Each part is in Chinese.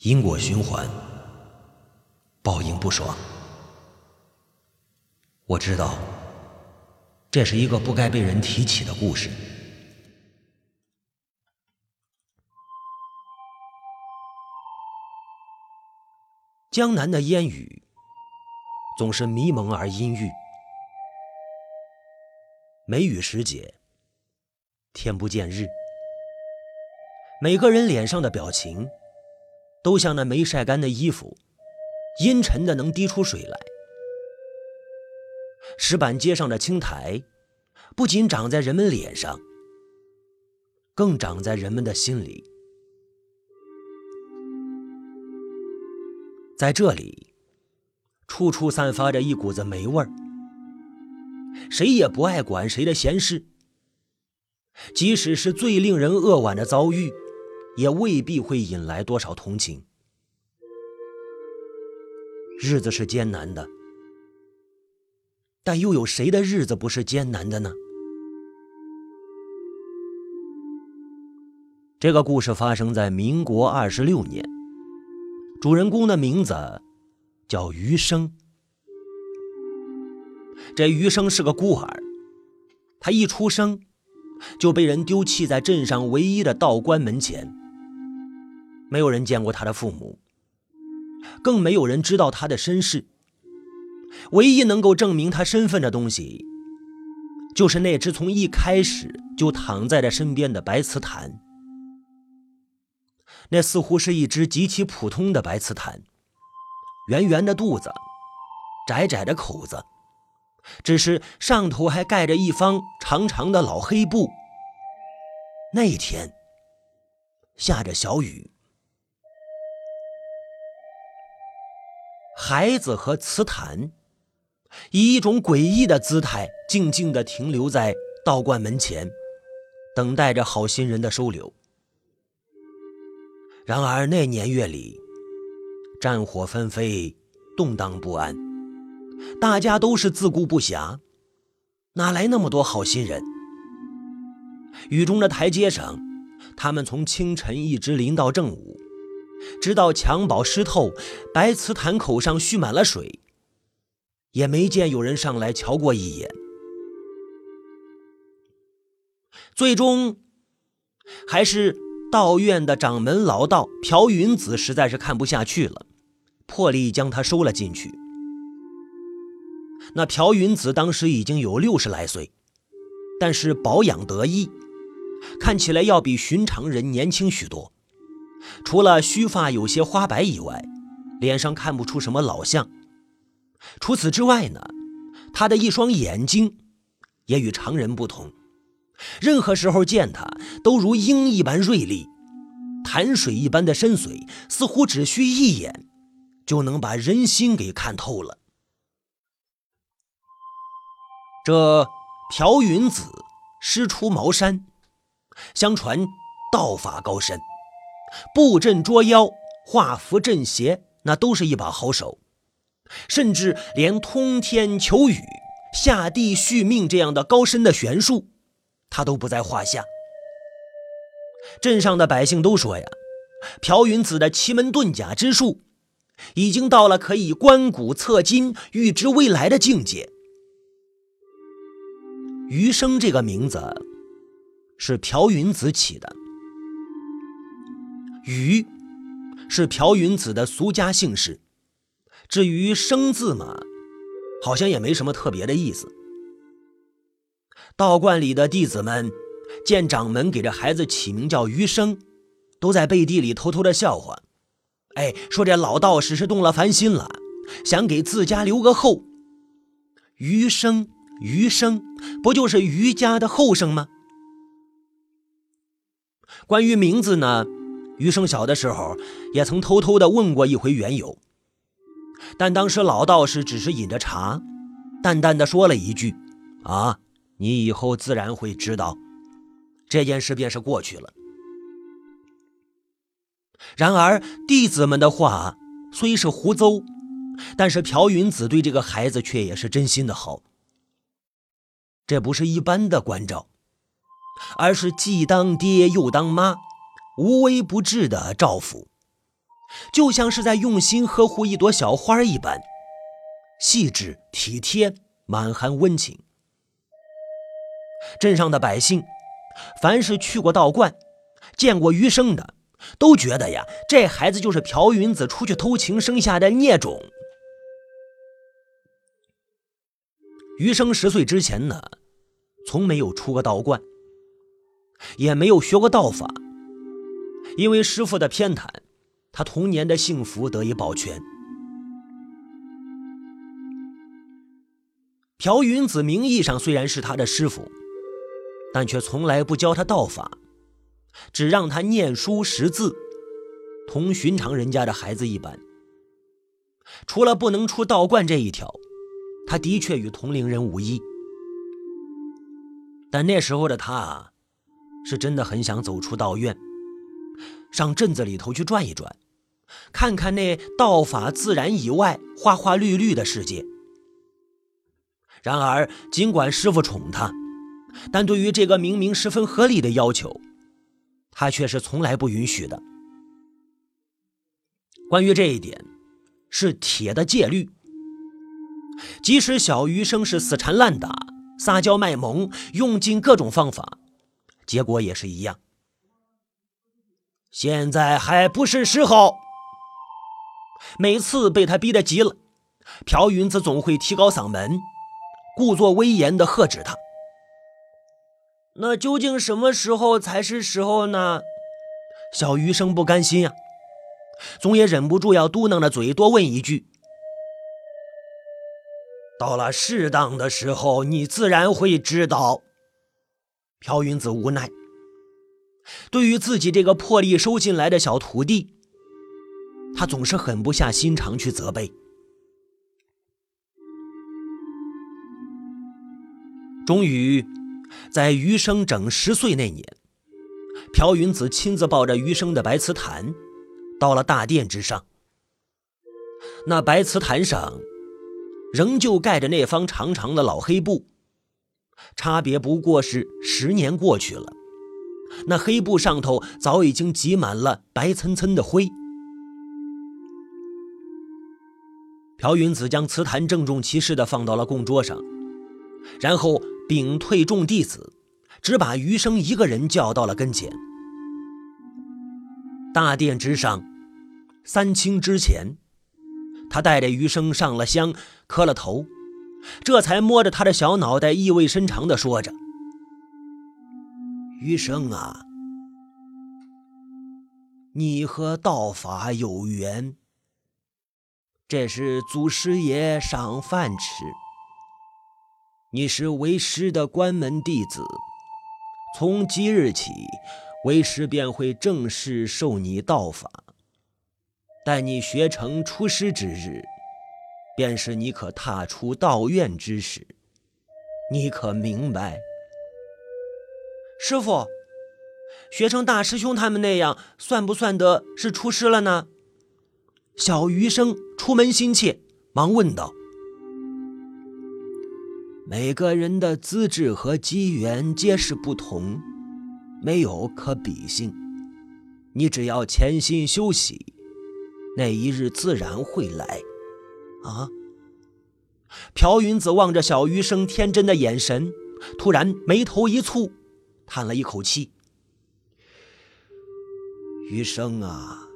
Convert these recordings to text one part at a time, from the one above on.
因果循环，报应不爽。我知道，这是一个不该被人提起的故事。江南的烟雨总是迷蒙而阴郁，梅雨时节，天不见日，每个人脸上的表情。都像那没晒干的衣服，阴沉的能滴出水来。石板街上的青苔，不仅长在人们脸上，更长在人们的心里。在这里，处处散发着一股子霉味儿。谁也不爱管谁的闲事，即使是最令人扼腕的遭遇。也未必会引来多少同情。日子是艰难的，但又有谁的日子不是艰难的呢？这个故事发生在民国二十六年，主人公的名字叫余生。这余生是个孤儿，他一出生就被人丢弃在镇上唯一的道观门前。没有人见过他的父母，更没有人知道他的身世。唯一能够证明他身份的东西，就是那只从一开始就躺在他身边的白瓷坛。那似乎是一只极其普通的白瓷坛，圆圆的肚子，窄窄的口子，只是上头还盖着一方长长的老黑布。那天下着小雨。孩子和瓷坛以一种诡异的姿态，静静地停留在道观门前，等待着好心人的收留。然而那年月里，战火纷飞，动荡不安，大家都是自顾不暇，哪来那么多好心人？雨中的台阶上，他们从清晨一直淋到正午。直到襁褓湿透，白瓷坛口上蓄满了水，也没见有人上来瞧过一眼。最终，还是道院的掌门老道朴云子实在是看不下去了，破例将他收了进去。那朴云子当时已经有六十来岁，但是保养得意，看起来要比寻常人年轻许多。除了须发有些花白以外，脸上看不出什么老相。除此之外呢，他的一双眼睛也与常人不同，任何时候见他都如鹰一般锐利，潭水一般的深邃，似乎只需一眼就能把人心给看透了。这朴云子师出茅山，相传道法高深。布阵捉妖、画符镇邪，那都是一把好手，甚至连通天求雨、下地续命这样的高深的玄术，他都不在话下。镇上的百姓都说呀，朴云子的奇门遁甲之术，已经到了可以观古测今、预知未来的境界。余生这个名字，是朴云子起的。余是朴云子的俗家姓氏，至于生字嘛，好像也没什么特别的意思。道观里的弟子们见掌门给这孩子起名叫余生，都在背地里偷偷的笑话，哎，说这老道士是动了凡心了，想给自家留个后。余生，余生，不就是余家的后生吗？关于名字呢？余生小的时候也曾偷偷的问过一回缘由，但当时老道士只是饮着茶，淡淡的说了一句：“啊，你以后自然会知道。”这件事便是过去了。然而弟子们的话虽是胡诌，但是朴云子对这个孩子却也是真心的好。这不是一般的关照，而是既当爹又当妈。无微不至的照拂，就像是在用心呵护一朵小花一般，细致体贴，满含温情。镇上的百姓，凡是去过道观、见过余生的，都觉得呀，这孩子就是朴云子出去偷情生下的孽种。余生十岁之前呢，从没有出过道观，也没有学过道法，因为师傅的偏袒。他童年的幸福得以保全。朴云子名义上虽然是他的师傅，但却从来不教他道法，只让他念书识字，同寻常人家的孩子一般。除了不能出道观这一条，他的确与同龄人无异。但那时候的他，啊是真的很想走出道院。上镇子里头去转一转，看看那道法自然以外花花绿绿的世界。然而，尽管师傅宠他，但对于这个明明十分合理的要求，他却是从来不允许的。关于这一点，是铁的戒律。即使小余生是死缠烂打、撒娇卖萌，用尽各种方法，结果也是一样。现在还不是时候。每次被他逼得急了，朴云子总会提高嗓门，故作威严地喝止他。那究竟什么时候才是时候呢？小余生不甘心啊，总也忍不住要嘟囔着嘴多问一句：“到了适当的时候，你自然会知道。”朴云子无奈。对于自己这个破例收进来的小徒弟，他总是狠不下心肠去责备。终于，在余生整十岁那年，朴云子亲自抱着余生的白瓷坛，到了大殿之上。那白瓷坛上，仍旧盖着那方长长的老黑布，差别不过是十年过去了。那黑布上头早已经积满了白森森的灰。朴云子将瓷坛郑重其事地放到了供桌上，然后屏退众弟子，只把余生一个人叫到了跟前。大殿之上，三清之前，他带着余生上了香，磕了头，这才摸着他的小脑袋，意味深长地说着。余生啊，你和道法有缘。这是祖师爷赏饭吃。你是为师的关门弟子，从即日起，为师便会正式授你道法。待你学成出师之日，便是你可踏出道院之时。你可明白？师傅，学成大师兄他们那样，算不算得是出师了呢？小余生出门心切，忙问道：“每个人的资质和机缘皆是不同，没有可比性。你只要潜心修习，那一日自然会来。”啊！朴云子望着小余生天真的眼神，突然眉头一蹙。叹了一口气，余生啊，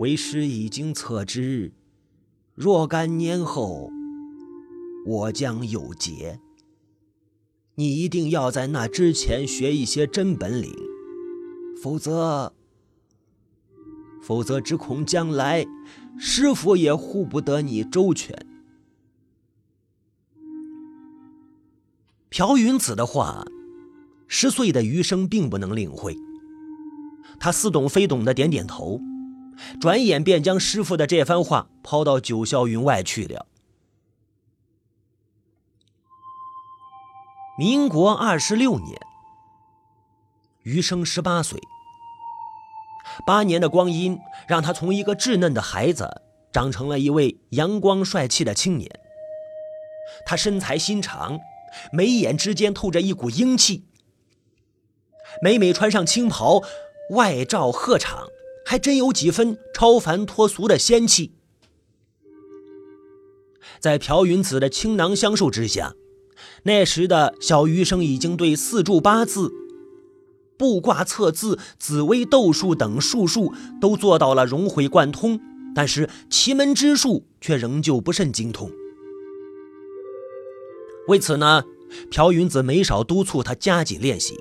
为师已经测知，若干年后我将有劫。你一定要在那之前学一些真本领，否则，否则只恐将来师傅也护不得你周全。朴云子的话。十岁的余生并不能领会，他似懂非懂的点点头，转眼便将师傅的这番话抛到九霄云外去了。民国二十六年，余生十八岁，八年的光阴让他从一个稚嫩的孩子长成了一位阳光帅气的青年。他身材心长，眉眼之间透着一股英气。每每穿上青袍，外罩鹤氅，还真有几分超凡脱俗的仙气。在朴云子的倾囊相授之下，那时的小余生已经对四柱八字、卜卦测字、紫微斗数等术数都做到了融会贯通，但是奇门之术却仍旧不甚精通。为此呢，朴云子没少督促他加紧练习。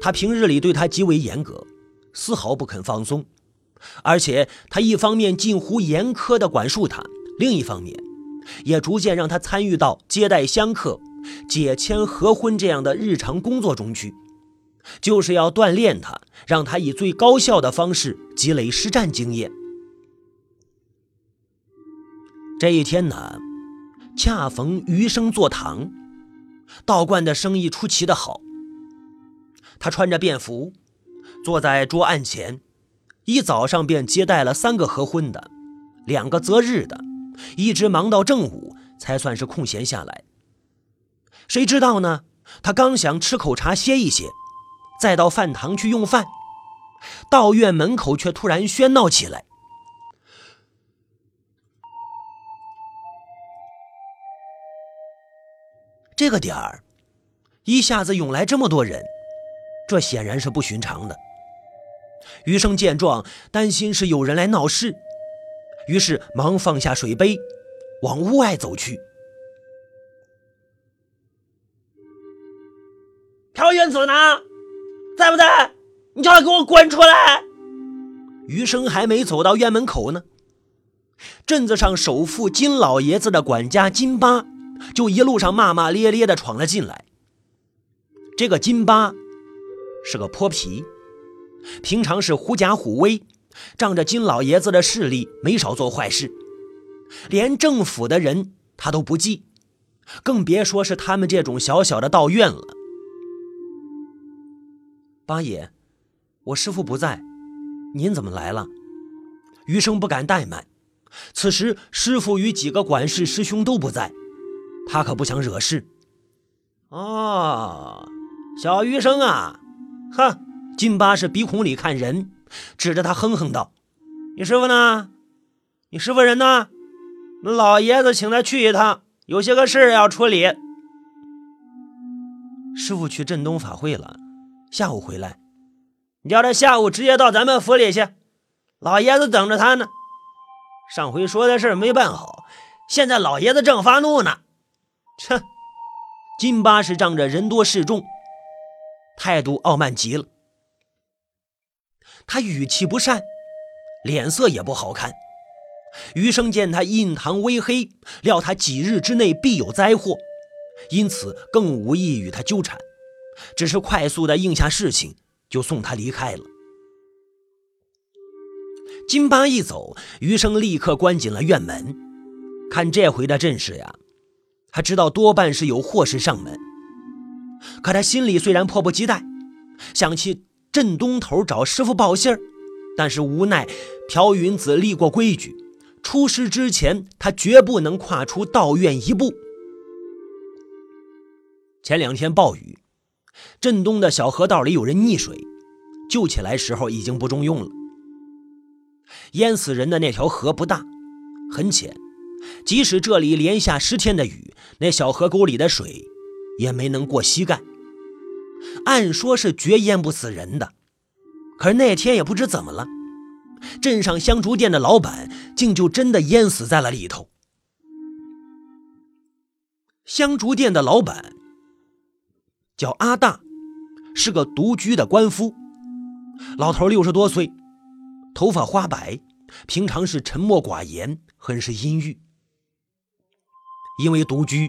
他平日里对他极为严格，丝毫不肯放松，而且他一方面近乎严苛地管束他，另一方面也逐渐让他参与到接待香客、解签合婚这样的日常工作中去，就是要锻炼他，让他以最高效的方式积累实战经验。这一天呢，恰逢余生坐堂，道观的生意出奇的好。他穿着便服，坐在桌案前，一早上便接待了三个合婚的，两个择日的，一直忙到正午才算是空闲下来。谁知道呢？他刚想吃口茶歇一歇，再到饭堂去用饭，道院门口却突然喧闹起来。这个点儿，一下子涌来这么多人。这显然是不寻常的。余生见状，担心是有人来闹事，于是忙放下水杯，往屋外走去。朴云子呢？在不在？你叫他给我滚出来！余生还没走到院门口呢，镇子上首富金老爷子的管家金巴就一路上骂骂咧咧的闯了进来。这个金巴。是个泼皮，平常是狐假虎威，仗着金老爷子的势力，没少做坏事。连政府的人他都不忌，更别说是他们这种小小的道院了。八爷，我师父不在，您怎么来了？余生不敢怠慢。此时师父与几个管事师兄都不在，他可不想惹事。哦，小余生啊。哼，金巴是鼻孔里看人，指着他哼哼道：“你师傅呢？你师傅人呢？老爷子请他去一趟，有些个事要处理。”师傅去镇东法会了，下午回来。你叫他下午直接到咱们府里去，老爷子等着他呢。上回说的事没办好，现在老爷子正发怒呢。切，金巴是仗着人多势众。态度傲慢极了，他语气不善，脸色也不好看。余生见他印堂微黑，料他几日之内必有灾祸，因此更无意与他纠缠，只是快速的应下事情，就送他离开了。金巴一走，余生立刻关紧了院门。看这回的阵势呀，他知道多半是有祸事上门。可他心里虽然迫不及待，想去镇东头找师傅报信儿，但是无奈朴云子立过规矩，出师之前他绝不能跨出道院一步。前两天暴雨，镇东的小河道里有人溺水，救起来时候已经不中用了。淹死人的那条河不大，很浅，即使这里连下十天的雨，那小河沟里的水。也没能过膝盖，按说是绝淹不死人的，可是那天也不知怎么了，镇上香烛店的老板竟就真的淹死在了里头。香烛店的老板叫阿大，是个独居的官夫，老头六十多岁，头发花白，平常是沉默寡言，很是阴郁，因为独居。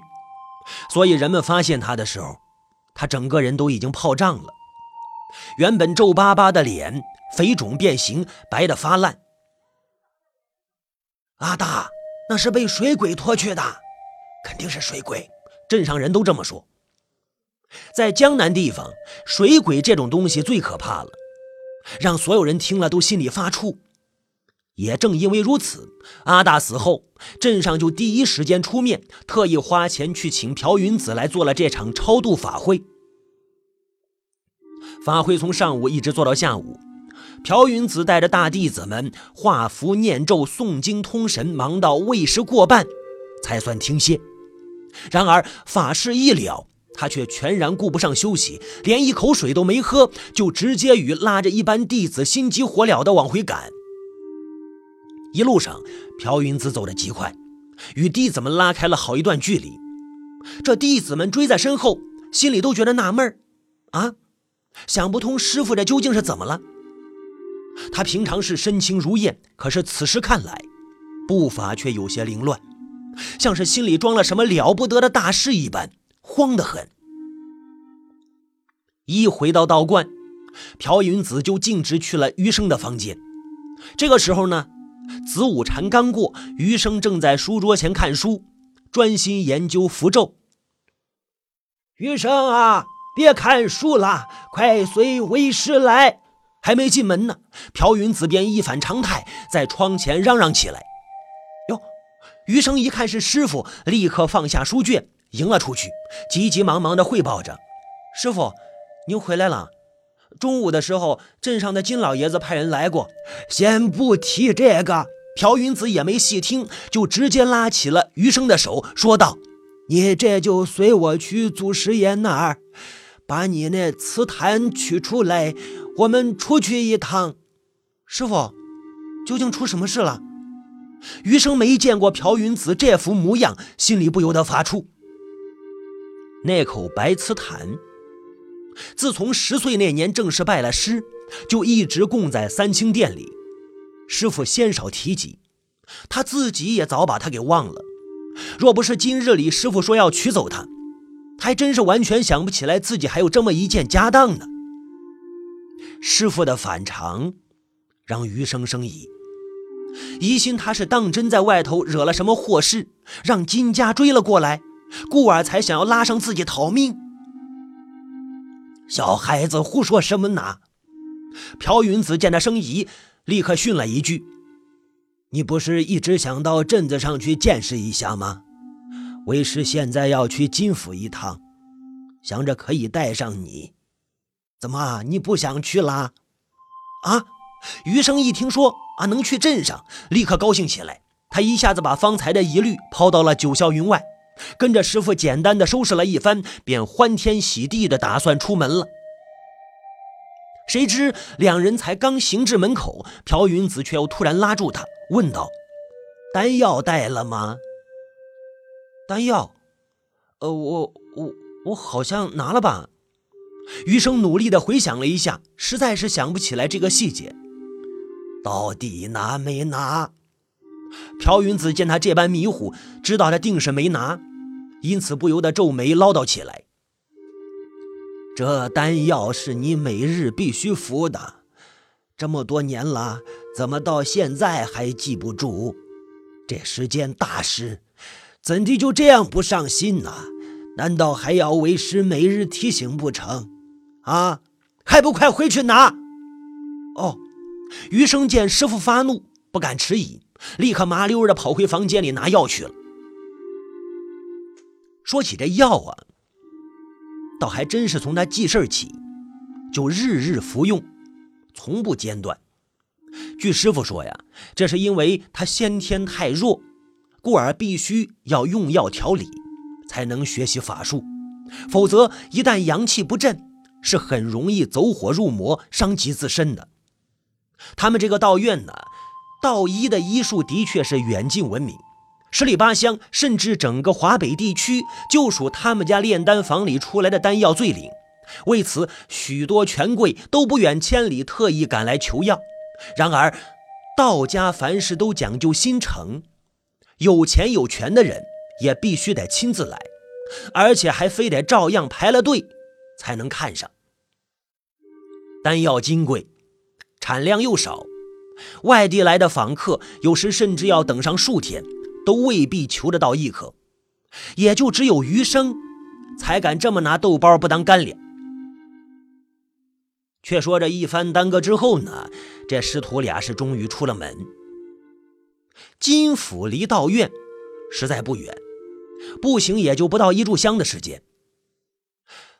所以人们发现他的时候，他整个人都已经泡胀了，原本皱巴巴的脸肥肿变形，白的发烂。阿大，那是被水鬼拖去的，肯定是水鬼，镇上人都这么说。在江南地方，水鬼这种东西最可怕了，让所有人听了都心里发怵。也正因为如此，阿大死后，镇上就第一时间出面，特意花钱去请朴云子来做了这场超度法会。法会从上午一直做到下午，朴云子带着大弟子们画符念咒、诵经通神，忙到未时过半，才算停歇。然而法事一了，他却全然顾不上休息，连一口水都没喝，就直接与拉着一班弟子心急火燎地往回赶。一路上，朴云子走得极快，与弟子们拉开了好一段距离。这弟子们追在身后，心里都觉得纳闷啊，想不通师傅这究竟是怎么了。他平常是身轻如燕，可是此时看来，步伐却有些凌乱，像是心里装了什么了不得的大事一般，慌得很。一回到道观，朴云子就径直去了余生的房间。这个时候呢？子午禅刚过，余生正在书桌前看书，专心研究符咒。余生啊，别看书了，快随为师来。还没进门呢，朴云子便一反常态，在窗前嚷嚷起来。哟，余生一看是师傅，立刻放下书卷，迎了出去，急急忙忙地汇报着：“师傅，您回来了。”中午的时候，镇上的金老爷子派人来过。先不提这个，朴云子也没细听，就直接拉起了余生的手，说道：“你这就随我去祖师爷那儿，把你那瓷坛取出来，我们出去一趟。”师傅，究竟出什么事了？余生没见过朴云子这副模样，心里不由得发怵。那口白瓷坛。自从十岁那年正式拜了师，就一直供在三清殿里。师傅鲜少提及，他自己也早把他给忘了。若不是今日里师傅说要取走他，还真是完全想不起来自己还有这么一件家当呢。师傅的反常，让余生生疑，疑心他是当真在外头惹了什么祸事，让金家追了过来，故而才想要拉上自己逃命。小孩子胡说什么呢？朴云子见他生疑，立刻训了一句：“你不是一直想到镇子上去见识一下吗？为师现在要去金府一趟，想着可以带上你。怎么，你不想去啦？”啊！余生一听说啊能去镇上，立刻高兴起来。他一下子把方才的疑虑抛到了九霄云外。跟着师傅简单的收拾了一番，便欢天喜地的打算出门了。谁知两人才刚行至门口，朴云子却又突然拉住他，问道：“丹药带了吗？”“丹药？呃，我我我好像拿了吧。”余生努力的回想了一下，实在是想不起来这个细节。到底拿没拿？朴云子见他这般迷糊，知道他定是没拿。因此不由得皱眉唠叨起来：“这丹药是你每日必须服的，这么多年了，怎么到现在还记不住？这是件大事，怎地就这样不上心呢？难道还要为师每日提醒不成？啊，还不快回去拿！”哦，余生见师傅发怒，不敢迟疑，立刻麻溜的跑回房间里拿药去了。说起这药啊，倒还真是从他记事起，就日日服用，从不间断。据师傅说呀，这是因为他先天太弱，故而必须要用药调理，才能学习法术。否则，一旦阳气不振，是很容易走火入魔，伤及自身的。他们这个道院呢，道医的医术的确是远近闻名。十里八乡，甚至整个华北地区，就属他们家炼丹房里出来的丹药最灵。为此，许多权贵都不远千里，特意赶来求药。然而，道家凡事都讲究心诚，有钱有权的人也必须得亲自来，而且还非得照样排了队才能看上。丹药金贵，产量又少，外地来的访客有时甚至要等上数天。都未必求得到一颗，也就只有余生才敢这么拿豆包不当干粮。却说这一番耽搁之后呢，这师徒俩是终于出了门。金府离道院实在不远，步行也就不到一炷香的时间。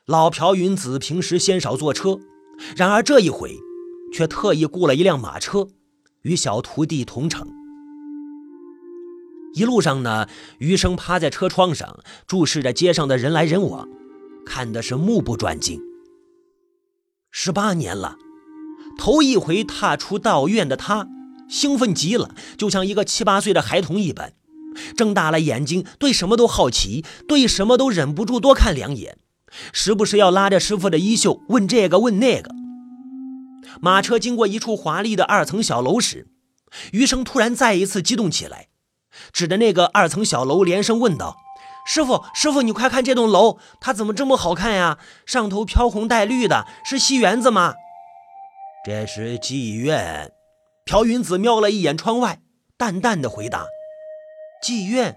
老朴云子平时鲜少坐车，然而这一回却特意雇了一辆马车，与小徒弟同乘。一路上呢，余生趴在车窗上，注视着街上的人来人往，看的是目不转睛。十八年了，头一回踏出道院的他，兴奋极了，就像一个七八岁的孩童一般，睁大了眼睛，对什么都好奇，对什么都忍不住多看两眼，时不时要拉着师傅的衣袖问这个问那个。马车经过一处华丽的二层小楼时，余生突然再一次激动起来。指着那个二层小楼，连声问道：“师傅，师傅，你快看这栋楼，它怎么这么好看呀？上头飘红带绿的，是戏园子吗？”“这是妓院。”朴云子瞄了一眼窗外，淡淡的回答：“妓院，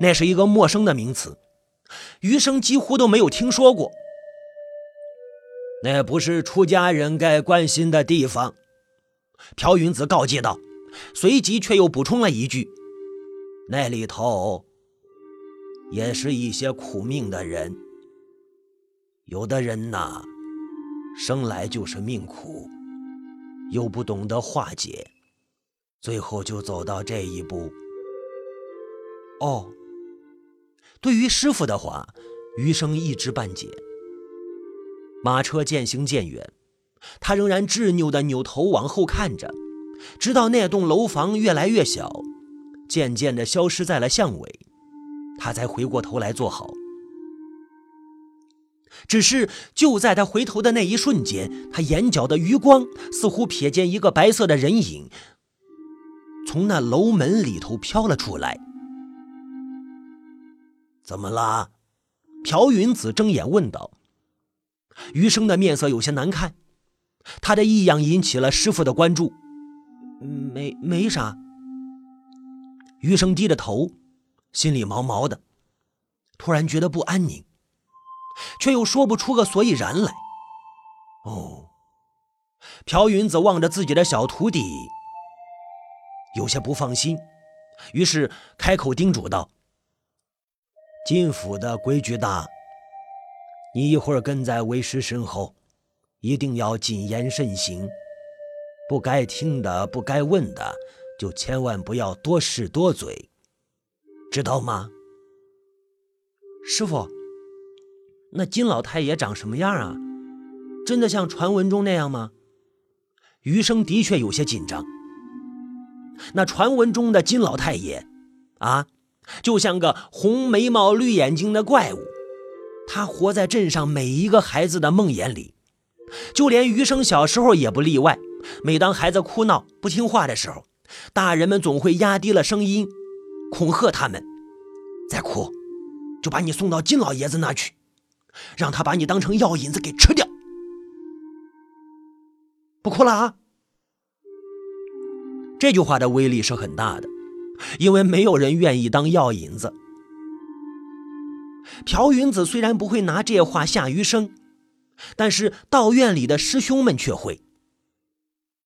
那是一个陌生的名词，余生几乎都没有听说过。那不是出家人该关心的地方。”朴云子告诫道，随即却又补充了一句。那里头也是一些苦命的人，有的人呐，生来就是命苦，又不懂得化解，最后就走到这一步。哦，对于师傅的话，余生一知半解。马车渐行渐远，他仍然执拗地扭头往后看着，直到那栋楼房越来越小。渐渐地消失在了巷尾，他才回过头来坐好。只是就在他回头的那一瞬间，他眼角的余光似乎瞥见一个白色的人影从那楼门里头飘了出来。怎么了？朴云子睁眼问道。余生的面色有些难看，他的异样引起了师傅的关注。没没啥。余生低着头，心里毛毛的，突然觉得不安宁，却又说不出个所以然来。哦，朴云子望着自己的小徒弟，有些不放心，于是开口叮嘱道：“金府的规矩大，你一会儿跟在为师身后，一定要谨言慎行，不该听的，不该问的。”就千万不要多事多嘴，知道吗？师傅，那金老太爷长什么样啊？真的像传闻中那样吗？余生的确有些紧张。那传闻中的金老太爷，啊，就像个红眉毛绿眼睛的怪物，他活在镇上每一个孩子的梦魇里，就连余生小时候也不例外。每当孩子哭闹不听话的时候，大人们总会压低了声音，恐吓他们：“再哭，就把你送到金老爷子那去，让他把你当成药引子给吃掉。”不哭了啊！这句话的威力是很大的，因为没有人愿意当药引子。朴云子虽然不会拿这话吓余生，但是道院里的师兄们却会。